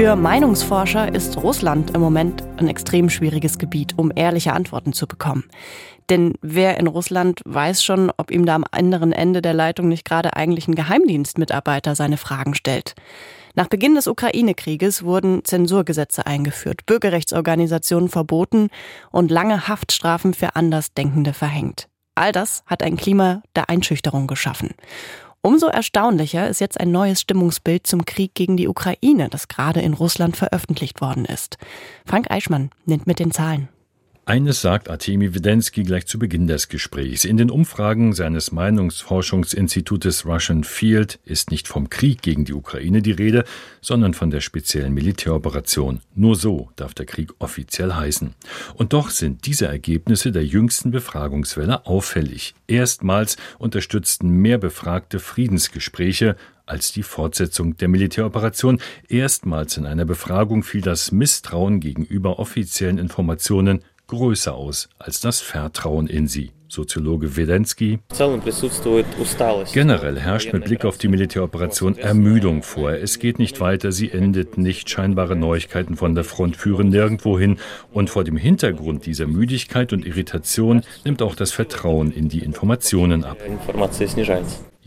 Für Meinungsforscher ist Russland im Moment ein extrem schwieriges Gebiet, um ehrliche Antworten zu bekommen. Denn wer in Russland weiß schon, ob ihm da am anderen Ende der Leitung nicht gerade eigentlich ein Geheimdienstmitarbeiter seine Fragen stellt. Nach Beginn des Ukraine-Krieges wurden Zensurgesetze eingeführt, Bürgerrechtsorganisationen verboten und lange Haftstrafen für Andersdenkende verhängt. All das hat ein Klima der Einschüchterung geschaffen. Umso erstaunlicher ist jetzt ein neues Stimmungsbild zum Krieg gegen die Ukraine, das gerade in Russland veröffentlicht worden ist. Frank Eichmann nimmt mit den Zahlen. Eines sagt Artemi Wedensky gleich zu Beginn des Gesprächs. In den Umfragen seines Meinungsforschungsinstitutes Russian Field ist nicht vom Krieg gegen die Ukraine die Rede, sondern von der speziellen Militäroperation. Nur so darf der Krieg offiziell heißen. Und doch sind diese Ergebnisse der jüngsten Befragungswelle auffällig. Erstmals unterstützten mehr Befragte Friedensgespräche als die Fortsetzung der Militäroperation. Erstmals in einer Befragung fiel das Misstrauen gegenüber offiziellen Informationen größer aus als das Vertrauen in sie. Soziologe Wedensky. Generell herrscht mit Blick auf die Militäroperation Ermüdung vor. Es geht nicht weiter, sie endet nicht. Scheinbare Neuigkeiten von der Front führen nirgendwo hin. Und vor dem Hintergrund dieser Müdigkeit und Irritation nimmt auch das Vertrauen in die Informationen ab.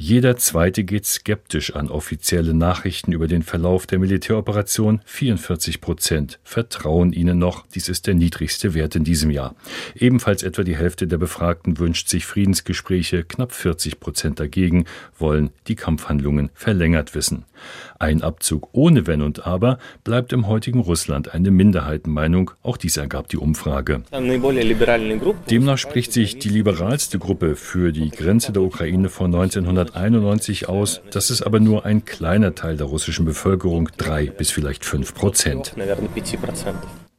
Jeder Zweite geht skeptisch an offizielle Nachrichten über den Verlauf der Militäroperation. 44 Prozent vertrauen ihnen noch. Dies ist der niedrigste Wert in diesem Jahr. Ebenfalls etwa die Hälfte der Befragten wünscht sich Friedensgespräche. Knapp 40 Prozent dagegen wollen die Kampfhandlungen verlängert wissen. Ein Abzug ohne Wenn und Aber bleibt im heutigen Russland eine Minderheitenmeinung. Auch dies ergab die Umfrage. Demnach spricht sich die liberalste Gruppe für die Grenze der Ukraine von 1900 1991 aus. Das ist aber nur ein kleiner Teil der russischen Bevölkerung, drei bis vielleicht fünf Prozent.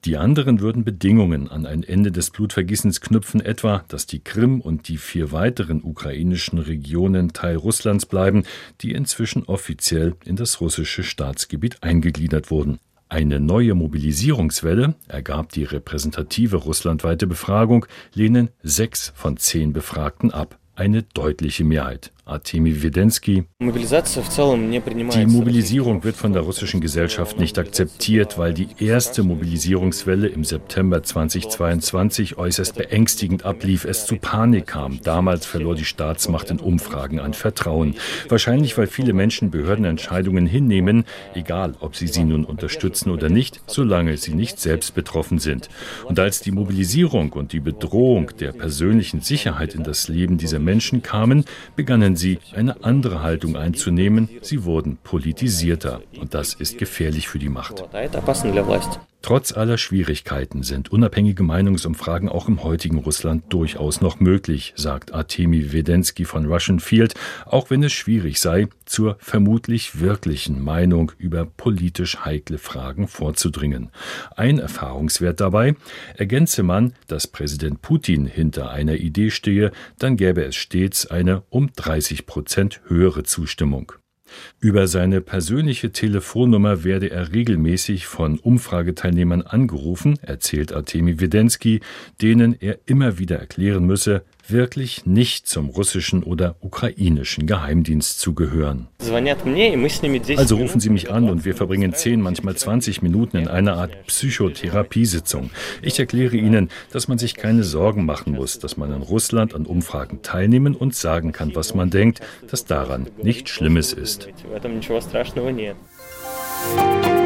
Die anderen würden Bedingungen an ein Ende des Blutvergießens knüpfen, etwa, dass die Krim und die vier weiteren ukrainischen Regionen Teil Russlands bleiben, die inzwischen offiziell in das russische Staatsgebiet eingegliedert wurden. Eine neue Mobilisierungswelle ergab die repräsentative russlandweite Befragung, lehnen sechs von zehn Befragten ab. Eine deutliche Mehrheit. Artemi Wedensky. Die Mobilisierung wird von der russischen Gesellschaft nicht akzeptiert, weil die erste Mobilisierungswelle im September 2022 äußerst beängstigend ablief, es zu Panik kam. Damals verlor die Staatsmacht in Umfragen an Vertrauen. Wahrscheinlich, weil viele Menschen Behördenentscheidungen hinnehmen, egal ob sie sie nun unterstützen oder nicht, solange sie nicht selbst betroffen sind. Und als die Mobilisierung und die Bedrohung der persönlichen Sicherheit in das Leben dieser Menschen kamen, begannen begannen sie, eine andere Haltung einzunehmen. Sie wurden politisierter. Und das ist gefährlich für die Macht. Trotz aller Schwierigkeiten sind unabhängige Meinungsumfragen auch im heutigen Russland durchaus noch möglich, sagt Artemi Wedensky von Russian Field, auch wenn es schwierig sei, zur vermutlich wirklichen Meinung über politisch heikle Fragen vorzudringen. Ein Erfahrungswert dabei, ergänze man, dass Präsident Putin hinter einer Idee stehe, dann gäbe es stets eine um 30 Prozent höhere Zustimmung. Über seine persönliche Telefonnummer werde er regelmäßig von Umfrageteilnehmern angerufen, erzählt Artemi Wedensky, denen er immer wieder erklären müsse, wirklich nicht zum russischen oder ukrainischen Geheimdienst zu gehören. Also rufen Sie mich an und wir verbringen 10, manchmal 20 Minuten in einer Art Psychotherapiesitzung. Ich erkläre Ihnen, dass man sich keine Sorgen machen muss, dass man in Russland an Umfragen teilnehmen und sagen kann, was man denkt, dass daran nichts Schlimmes ist. Musik